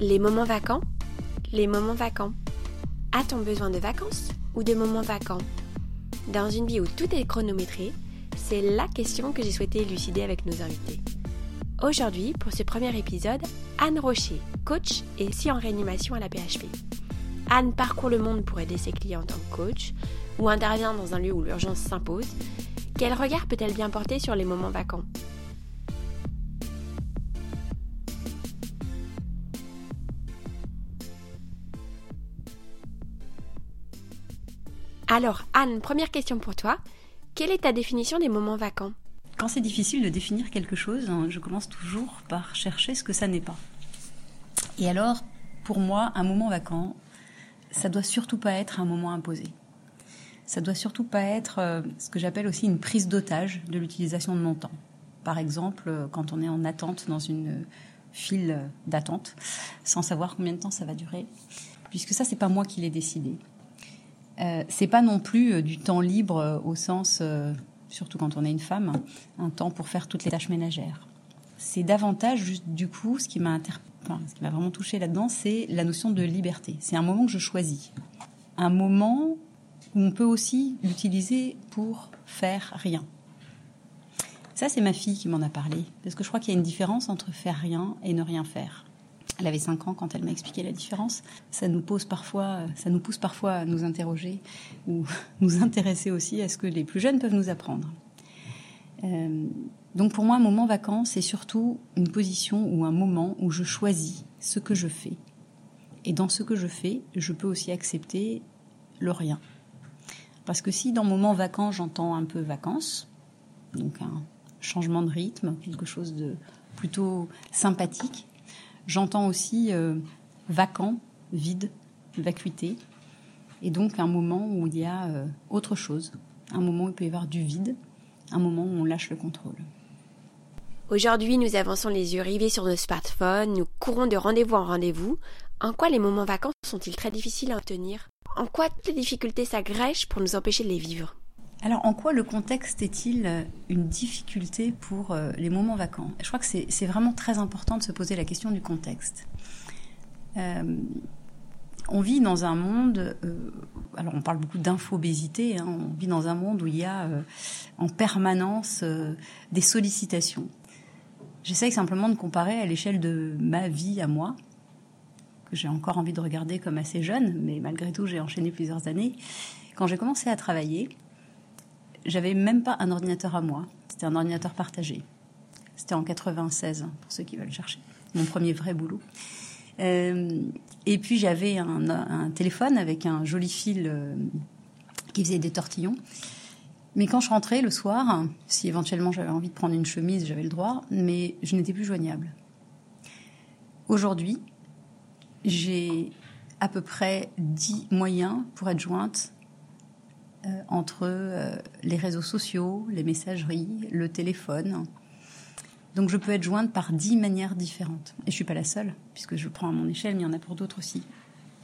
Les moments vacants Les moments vacants. A-t-on besoin de vacances ou de moments vacants? Dans une vie où tout est chronométré, c'est la question que j'ai souhaité élucider avec nos invités. Aujourd'hui, pour ce premier épisode, Anne Rocher, coach et si en réanimation à la PHP. Anne parcourt le monde pour aider ses clients en tant que coach ou intervient dans un lieu où l'urgence s'impose. Quel regard peut-elle bien porter sur les moments vacants? Alors, Anne, première question pour toi. Quelle est ta définition des moments vacants Quand c'est difficile de définir quelque chose, hein, je commence toujours par chercher ce que ça n'est pas. Et alors, pour moi, un moment vacant, ça doit surtout pas être un moment imposé. Ça doit surtout pas être euh, ce que j'appelle aussi une prise d'otage de l'utilisation de mon temps. Par exemple, euh, quand on est en attente dans une file d'attente, sans savoir combien de temps ça va durer, puisque ça, c'est pas moi qui l'ai décidé. Euh, c'est pas non plus euh, du temps libre euh, au sens, surtout quand on est une femme, un temps pour faire toutes les tâches ménagères. C'est davantage, juste, du coup, ce qui m'a ce qui m'a vraiment touché là-dedans, c'est la notion de liberté. C'est un moment que je choisis. Un moment où on peut aussi l'utiliser pour faire rien. Ça, c'est ma fille qui m'en a parlé, parce que je crois qu'il y a une différence entre faire rien et ne rien faire. Elle avait 5 ans quand elle m'a expliqué la différence. Ça nous pose parfois, ça nous pousse parfois à nous interroger ou nous intéresser aussi à ce que les plus jeunes peuvent nous apprendre. Euh, donc pour moi, un moment vacant, c'est surtout une position ou un moment où je choisis ce que je fais. Et dans ce que je fais, je peux aussi accepter le rien. Parce que si dans moment vacant, j'entends un peu vacances, donc un changement de rythme, quelque chose de plutôt sympathique, J'entends aussi euh, vacant, vide, vacuité, et donc un moment où il y a euh, autre chose, un moment où il peut y avoir du vide, un moment où on lâche le contrôle. Aujourd'hui, nous avançons les yeux rivés sur nos smartphones, nous courons de rendez-vous en rendez-vous. En quoi les moments vacants sont-ils très difficiles à obtenir? En quoi toutes les difficultés s'agrègent pour nous empêcher de les vivre? Alors, en quoi le contexte est-il euh, une difficulté pour euh, les moments vacants? Je crois que c'est vraiment très important de se poser la question du contexte. Euh, on vit dans un monde, alors on parle beaucoup d'infobésité, hein, on vit dans un monde où il y a en permanence des sollicitations. J'essaye simplement de comparer à l'échelle de ma vie à moi, que j'ai encore envie de regarder comme assez jeune, mais malgré tout j'ai enchaîné plusieurs années. Quand j'ai commencé à travailler, j'avais même pas un ordinateur à moi. C'était un ordinateur partagé. C'était en 96, pour ceux qui veulent chercher. Mon premier vrai boulot. Euh, et puis j'avais un, téléphone avec un joli fil euh, qui faisait des tortillons. Mais quand je rentrais le soir, si éventuellement j'avais envie de prendre une chemise, j'avais le droit, mais je n'étais plus joignable. Aujourd'hui, j'ai à peu près 10 moyens pour être jointe entre euh, les réseaux sociaux, les messageries, le téléphone. Donc je peux être jointe par dix manières différentes. Et je suis pas la seule, puisque je prends à mon échelle, mais il y en a pour d'autres aussi.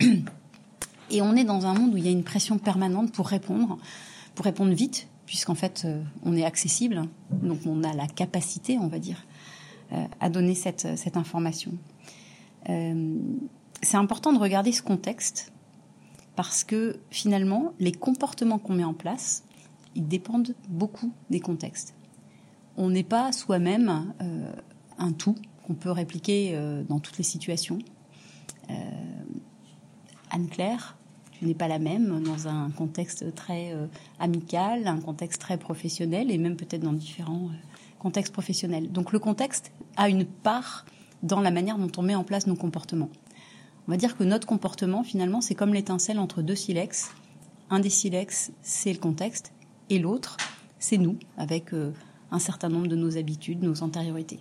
Et on est dans un monde où il y a une pression permanente pour répondre, pour répondre vite, puisqu'en fait euh, on est accessible, donc on a la capacité, on va dire, à donner cette, cette information. c'est important de regarder ce contexte parce que finalement, les comportements qu'on met en place, ils dépendent beaucoup des contextes. On n'est pas soi-même euh, un tout qu'on peut répliquer euh, dans toutes les situations. Euh, Anne-Claire, tu n'es pas la même dans un contexte très amical, un contexte très professionnel et même peut-être dans différents contextes professionnels. Donc le contexte a une part dans la manière dont on met en place nos comportements. On va dire que notre comportement, finalement, c'est comme l'étincelle entre deux silex. Un des silex, c'est le contexte, et l'autre, c'est nous, avec euh, un certain nombre de nos habitudes, nos antériorités.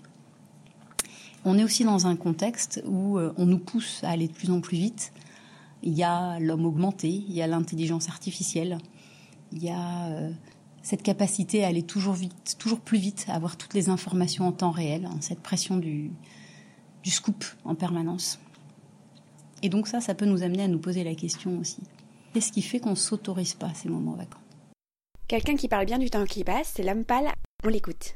On est aussi dans un contexte où euh, on nous pousse à aller de plus en plus vite. Il y a l'homme augmenté, il y a l'intelligence artificielle, il y a euh, cette capacité à aller toujours vite, toujours plus vite, à avoir toutes les informations en temps réel, hein, cette pression du, du scoop en permanence. Et donc ça, ça peut nous amener à nous poser la question aussi. Qu'est-ce qui fait qu'on ne s'autorise pas ces moments vacants? Quelqu'un qui parle bien du temps qui passe, c'est l'homme pâle. On l'écoute.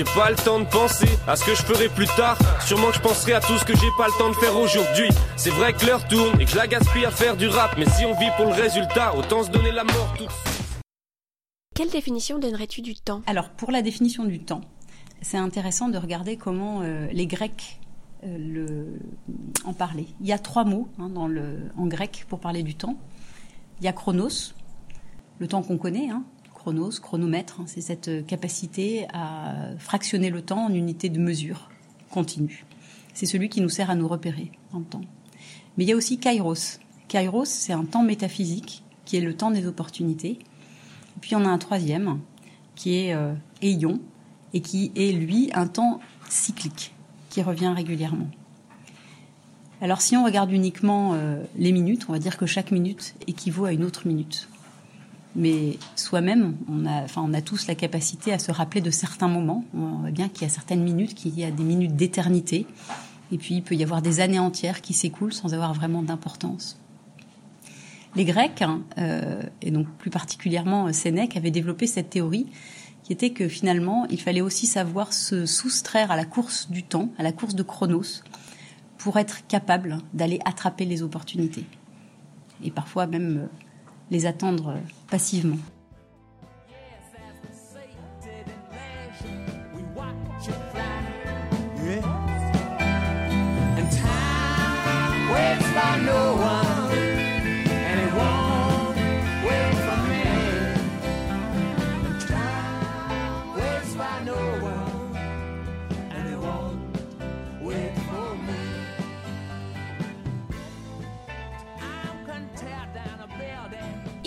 J'ai pas le temps de penser à ce que je ferai plus tard. Sûrement que je penserai à tout ce que j'ai pas le temps de faire aujourd'hui. C'est vrai que l'heure tourne et que je la gaspille à faire du rap. Mais si on vit pour le résultat, autant se donner la mort tout de suite. Quelle définition donnerais-tu du temps? Alors, pour la définition du temps, c'est intéressant de regarder comment euh, les Grecs euh, le, en parlaient. Il y a trois mots hein, dans le, en grec pour parler du temps. Il y a chronos, le temps qu'on connaît, hein, chronos, chronomètre, hein, c'est cette capacité à fractionner le temps en unités de mesure continue. C'est celui qui nous sert à nous repérer en temps. Mais il y a aussi kairos. Kairos, c'est un temps métaphysique qui est le temps des opportunités. Et puis on a un troisième qui est euh, et qui est lui un temps cyclique qui revient régulièrement. Alors si on regarde uniquement euh, les minutes, on va dire que chaque minute équivaut à une autre minute. Mais soi-même, on a, tous la capacité à se rappeler de certains moments. On voit bien qu'il y a certaines minutes, qu'il y a des minutes d'éternité. Et puis il peut y avoir des années entières qui s'écoulent sans avoir vraiment d'importance. Les Grecs, hein, euh, et donc plus particulièrement Sénèque, avaient développé cette théorie qui était que finalement, il fallait aussi savoir se soustraire à la course du temps, à la course de Chronos, pour être capable d'aller attraper les opportunités. Et parfois même euh, les attendre passivement.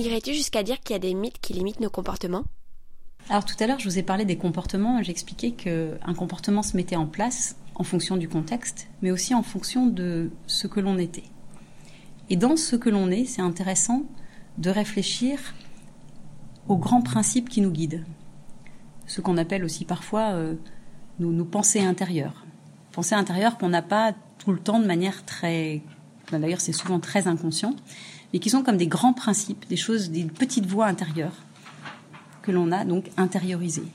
Irais-tu jusqu'à dire qu'il y a des mythes qui limitent nos comportements? Alors tout à l'heure, je vous ai parlé des comportements. J'expliquais qu'un comportement se mettait en place en fonction du contexte, mais aussi en fonction de ce que l'on était. Et dans ce que l'on est, c'est intéressant de réfléchir aux grands principes qui nous guident. Ce qu'on appelle aussi parfois euh, nos, pensées intérieures. Pensées intérieures qu'on n'a pas tout le temps de manière très... D'ailleurs, c'est souvent très inconscient mais qui sont comme des grands principes, des choses, des petites voix intérieures que l'on a donc intériorisées.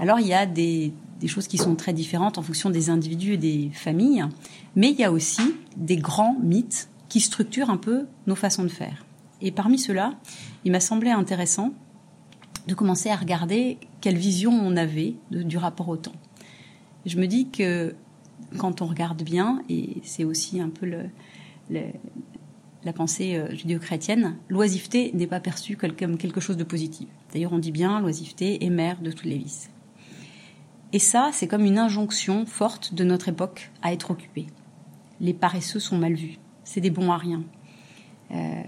Alors il y a des, choses qui sont très différentes en fonction des individus et des familles, mais il y a aussi des grands mythes qui structurent un peu nos façons de faire. Et parmi ceux-là, il m'a semblé intéressant de commencer à regarder quelle vision on avait du rapport au temps. Je me dis que quand on regarde bien, et c'est aussi un peu le, la pensée euh, judéo-chrétienne, l'oisiveté n'est pas perçue comme quelque chose de positif. D'ailleurs, on dit bien l'oisiveté est mère de tous les vices. Et ça, c'est comme une injonction forte de notre époque à être occupé. Les paresseux sont mal vus, c'est des bons à rien. Euh,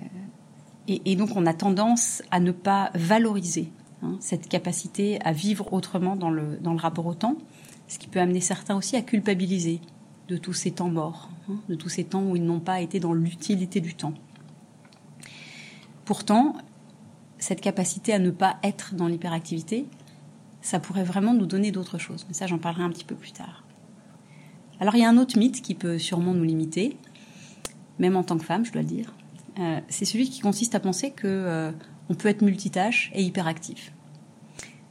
et, donc, on a tendance à ne pas valoriser hein, cette capacité à vivre autrement dans le, dans le rapport au temps, ce qui peut amener certains aussi à culpabiliser de tous ces temps morts, hein, de tous ces temps où ils n'ont pas été dans l'utilité du temps. Pourtant, cette capacité à ne pas être dans l'hyperactivité, ça pourrait vraiment nous donner d'autres choses. Mais ça, j'en parlerai un petit peu plus tard. Alors, il y a un autre mythe qui peut sûrement nous limiter, même en tant que femme, je dois le dire. Euh, c'est celui qui consiste à penser que euh, on peut être multitâche et hyperactif.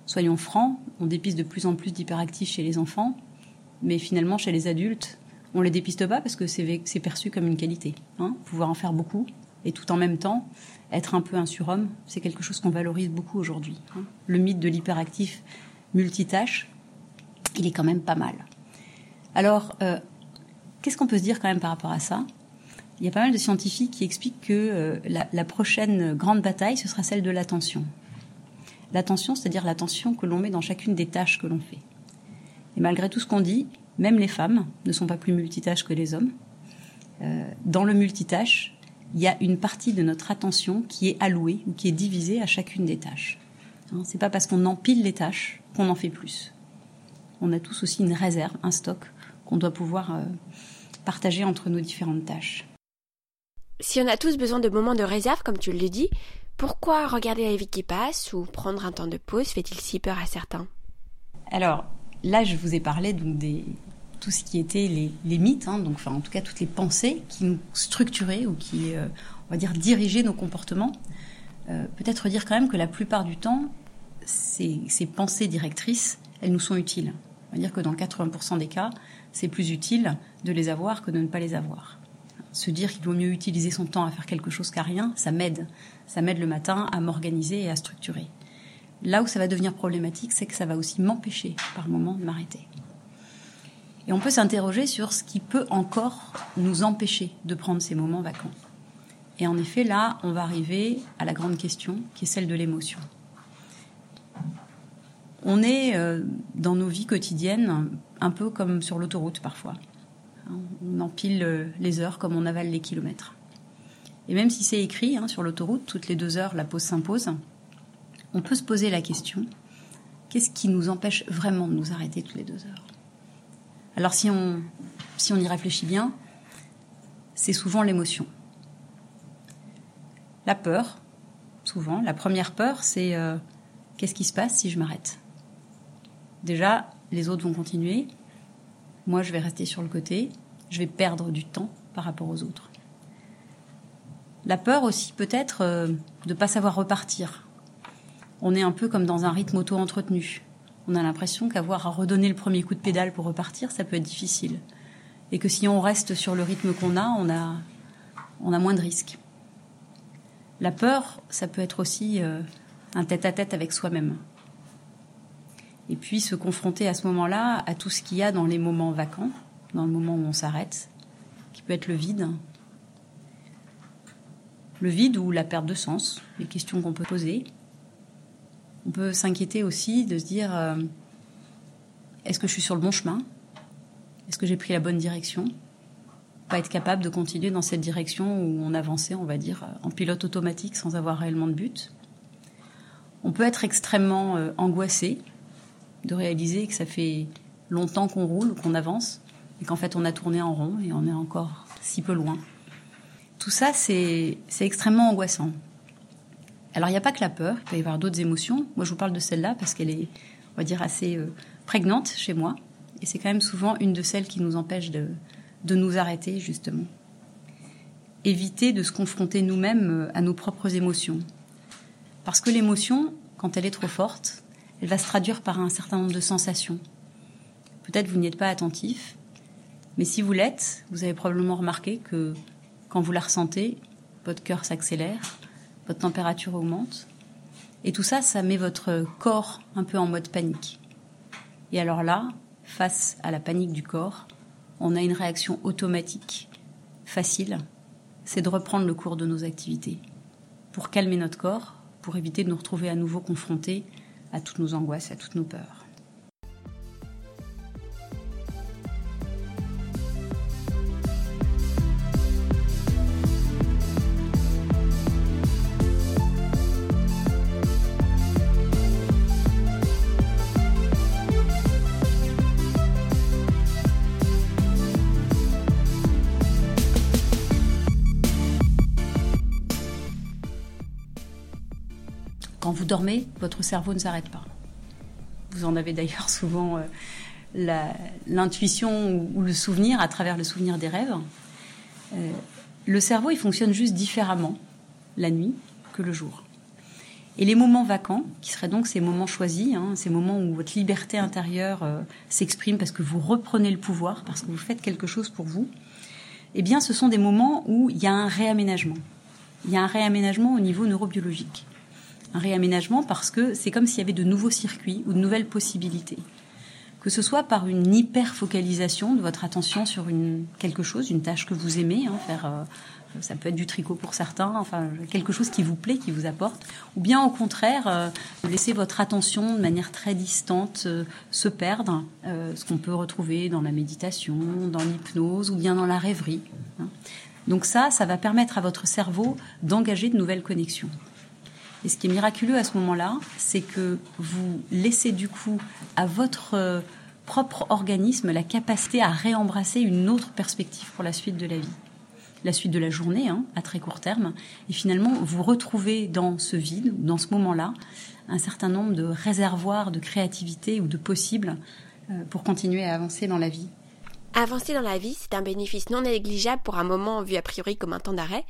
Soyons francs, on dépiste de plus en plus d'hyperactifs chez les enfants, mais finalement chez les adultes, on les dépiste pas parce que c'est perçu comme une qualité. Hein. pouvoir en faire beaucoup et tout en même temps être un peu un surhomme, c'est quelque chose qu'on valorise beaucoup aujourd'hui. Hein. Le mythe de l'hyperactif multitâche, il est quand même pas mal. Alors, euh, qu'est-ce qu'on peut se dire quand même par rapport à ça? Il y a pas mal de scientifiques qui expliquent que euh, la, prochaine grande bataille, ce sera celle de l'attention. L'attention, c'est-à-dire l'attention que l'on met dans chacune des tâches que l'on fait. Et malgré tout ce qu'on dit, même les femmes ne sont pas plus multitâches que les hommes. Euh, dans le multitâche, il y a une partie de notre attention qui est allouée ou qui est divisée à chacune des tâches. Hein, c'est pas parce qu'on empile les tâches qu'on en fait plus. On a tous aussi une réserve, un stock qu'on doit pouvoir euh, partager entre nos différentes tâches. Si on a tous besoin de moments de réserve, comme tu le dis, pourquoi regarder la vie qui passe ou prendre un temps de pause fait-il si peur à certains? Alors, là, je vous ai parlé donc des, tout ce qui était les, mythes, hein, donc enfin en tout cas toutes les pensées qui nous structuraient ou qui, euh, on va dire, dirigeaient nos comportements. Euh, peut-être dire quand même que la plupart du temps, ces, pensées directrices, elles nous sont utiles. On va dire que dans 80% des cas, c'est plus utile de les avoir que de ne pas les avoir. Se dire qu'il vaut mieux utiliser son temps à faire quelque chose qu'à rien, ça m'aide. Ça m'aide le matin à m'organiser et à structurer. Là où ça va devenir problématique, c'est que ça va aussi m'empêcher par moment de m'arrêter. Et on peut s'interroger sur ce qui peut encore nous empêcher de prendre ces moments vacants. Et en effet, là, on va arriver à la grande question qui est celle de l'émotion. On est euh, dans nos vies quotidiennes un peu comme sur l'autoroute parfois. On empile euh, les heures comme on avale les kilomètres. Et même si c'est écrit hein, sur l'autoroute, toutes les deux heures, la pause s'impose, on peut se poser la question qu'est-ce qui nous empêche vraiment de nous arrêter toutes les deux heures? Alors si on, si on y réfléchit bien, c'est souvent l'émotion. La peur, souvent, la première peur, c'est euh, qu'est-ce qui se passe si je m'arrête? Déjà, les autres vont continuer, moi je vais rester sur le côté, je vais perdre du temps par rapport aux autres. La peur aussi peut-être euh, de ne pas savoir repartir. On est un peu comme dans un rythme auto-entretenu. On a l'impression qu'avoir à redonner le premier coup de pédale pour repartir, ça peut être difficile. Et que si on reste sur le rythme qu'on a, on a, moins de risques. La peur, ça peut être aussi euh, un tête-à-tête avec soi-même. Et puis se confronter à ce moment-là à tout ce qu'il y a dans les moments vacants, dans le moment où on s'arrête, qui peut être le vide. Le vide ou la perte de sens, les questions qu'on peut poser. On peut s'inquiéter aussi de se dire euh, est-ce que je suis sur le bon chemin? Est-ce que j'ai pris la bonne direction? Pas être capable de continuer dans cette direction où on avançait, on va dire, en pilote automatique sans avoir réellement de but. On peut être extrêmement euh, angoissé de réaliser que ça fait longtemps qu'on roule, qu'on avance, et qu'en fait on a tourné en rond et on est encore si peu loin. Tout ça, c'est extrêmement angoissant. Alors il n'y a pas que la peur, il peut y avoir d'autres émotions. Moi je vous parle de celle-là parce qu'elle est, on va dire, assez euh, prégnante chez moi. Et c'est quand même souvent une de celles qui nous empêche de, nous arrêter justement. Éviter de se confronter nous-mêmes euh, à nos propres émotions. Parce que l'émotion, quand elle est trop forte, elle va se traduire par un certain nombre de sensations. Peut-être vous n'y êtes pas attentif, mais si vous l'êtes, vous avez probablement remarqué que quand vous la ressentez, votre cœur s'accélère, votre température augmente, et tout ça, ça met votre corps un peu en mode panique. Et alors là, face à la panique du corps, on a une réaction automatique, facile, c'est de reprendre le cours de nos activités, pour calmer notre corps, pour éviter de nous retrouver à nouveau confrontés à toutes nos angoisses, à toutes nos peurs. Votre cerveau ne s'arrête pas. Vous en avez d'ailleurs souvent euh, l'intuition ou, le souvenir à travers le souvenir des rêves. Euh, le cerveau, il fonctionne juste différemment la nuit que le jour. Et les moments vacants, qui seraient donc ces moments choisis, hein, ces moments où votre liberté intérieure euh, s'exprime parce que vous reprenez le pouvoir, parce que vous faites quelque chose pour vous, eh bien, ce sont des moments où il y a un réaménagement. Il y a un réaménagement au niveau neurobiologique un réaménagement parce que c'est comme s'il y avait de nouveaux circuits ou de nouvelles possibilités. Que ce soit par une hyper-focalisation de votre attention sur une, quelque chose, une tâche que vous aimez, hein, faire, euh, ça peut être du tricot pour certains, enfin quelque chose qui vous plaît, qui vous apporte, ou bien au contraire, euh, laisser votre attention de manière très distante euh, se perdre, ce qu'on peut retrouver dans la méditation, dans l'hypnose ou bien dans la rêverie. Hein. Donc ça, ça va permettre à votre cerveau d'engager de nouvelles connexions. Et ce qui est miraculeux à ce moment-là, c'est que vous laissez du coup à votre euh, propre organisme la capacité à réembrasser une autre perspective pour la suite de la vie, la suite de la journée, hein, à très court terme. Et finalement, vous retrouvez dans ce vide, dans ce moment-là, un certain nombre de réservoirs de créativité ou de possibles euh, pour continuer à avancer dans la vie. Avancer dans la vie, c'est un bénéfice non négligeable pour un moment vu a priori comme un temps d'arrêt,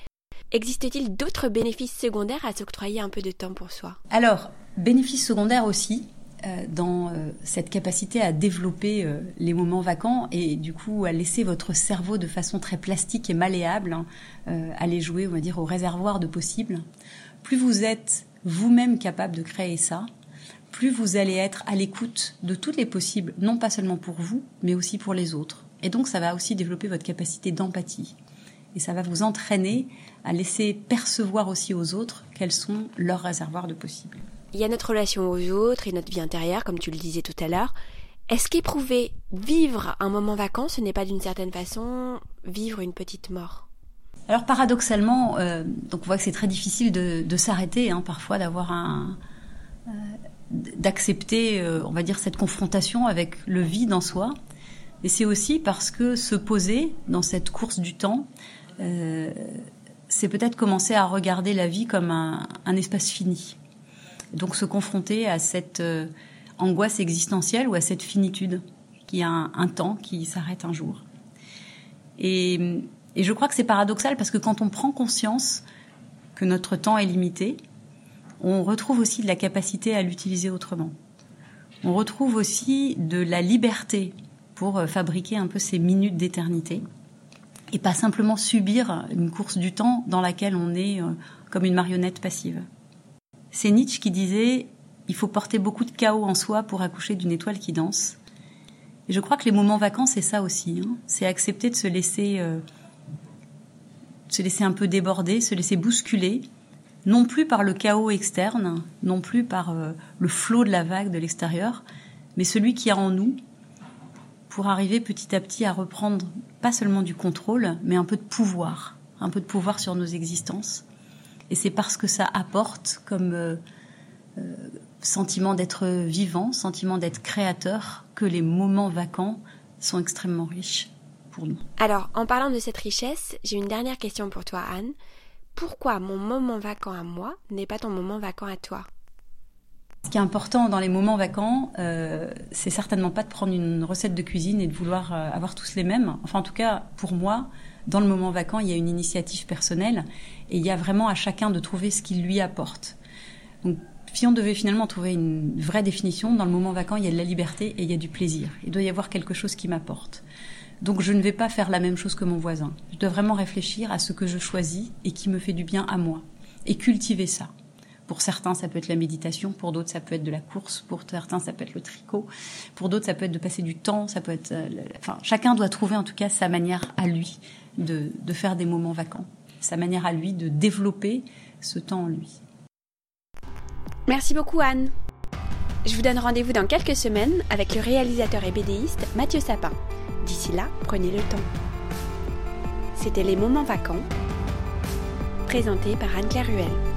Existe-t-il d'autres bénéfices secondaires à s'octroyer un peu de temps pour soi? Alors, bénéfices secondaires aussi. euh, dans euh, cette capacité à développer les moments vacants et du coup à laisser votre cerveau de façon très plastique et malléable hein, aller jouer, on va dire, au réservoir de possibles. Plus vous êtes vous-même capable de créer ça, plus vous allez être à l'écoute de toutes les possibles, non pas seulement pour vous, mais aussi pour les autres. Et donc ça va aussi développer votre capacité d'empathie. Et ça va vous entraîner à laisser percevoir aussi aux autres quels sont leurs réservoirs de possibles. Il y a notre relation aux autres et notre vie intérieure, comme tu le disais tout à l'heure. Est-ce qu'éprouver vivre un moment vacant, ce n'est pas d'une certaine façon vivre une petite mort? Alors paradoxalement, euh, donc on voit que c'est très difficile de, s'arrêter, hein, parfois d'avoir un, euh, d'accepter, euh, on va dire, cette confrontation avec le vide en soi. Et c'est aussi parce que se poser dans cette course du temps, c'est peut-être commencer à regarder la vie comme un, espace fini. Donc se confronter à cette angoisse existentielle ou à cette finitude, qui a un temps qui s'arrête un jour. Et et je crois que c'est paradoxal parce que quand on prend conscience que notre temps est limité, on retrouve aussi de la capacité à l'utiliser autrement. On retrouve aussi de la liberté pour euh, fabriquer un peu ces minutes d'éternité et pas simplement subir une course du temps dans laquelle on est euh, comme une marionnette passive. C'est Nietzsche qui disait il faut porter beaucoup de chaos en soi pour accoucher d'une étoile qui danse. Et je crois que les moments vacants, c'est ça aussi. Hein. C'est accepter de se laisser euh, se laisser un peu déborder, se laisser bousculer, non plus par le chaos externe, non plus par euh, le flot de la vague de l'extérieur, mais celui qui est en nous, pour arriver petit à petit à reprendre pas seulement du contrôle, mais un peu de pouvoir, un peu de pouvoir sur nos existences. Et c'est parce que ça apporte comme euh, euh, sentiment d'être vivant, sentiment d'être créateur, que les moments vacants sont extrêmement riches. Alors, en parlant de cette richesse, j'ai une dernière question pour toi, Anne. Pourquoi mon moment vacant à moi n'est pas ton moment vacant à toi? Ce qui est important dans les moments vacants, euh, c'est certainement pas de prendre une recette de cuisine et de vouloir euh, avoir tous les mêmes. Enfin, en tout cas, pour moi, dans le moment vacant, il y a une initiative personnelle et il y a vraiment à chacun de trouver ce qu'il lui apporte. Donc, si on devait finalement trouver une vraie définition, dans le moment vacant, il y a de la liberté et il y a du plaisir. Il doit y avoir quelque chose qui m'apporte. Donc je ne vais pas faire la même chose que mon voisin. Je dois vraiment réfléchir à ce que je choisis et qui me fait du bien à moi. Et cultiver ça. Pour certains, ça peut être la méditation, pour d'autres, ça peut être de la course, pour certains, ça peut être le tricot, pour d'autres, ça peut être de passer du temps, ça peut être... Euh, chacun doit trouver en tout cas sa manière à lui de, faire des moments vacants, sa manière à lui de développer ce temps en lui. Merci beaucoup Anne. Je vous donne rendez-vous dans quelques semaines avec le réalisateur et bédéiste Mathieu Sapin. D'ici là, prenez le temps. C'était les moments vacants, présentés par Anne-Claire Ruel.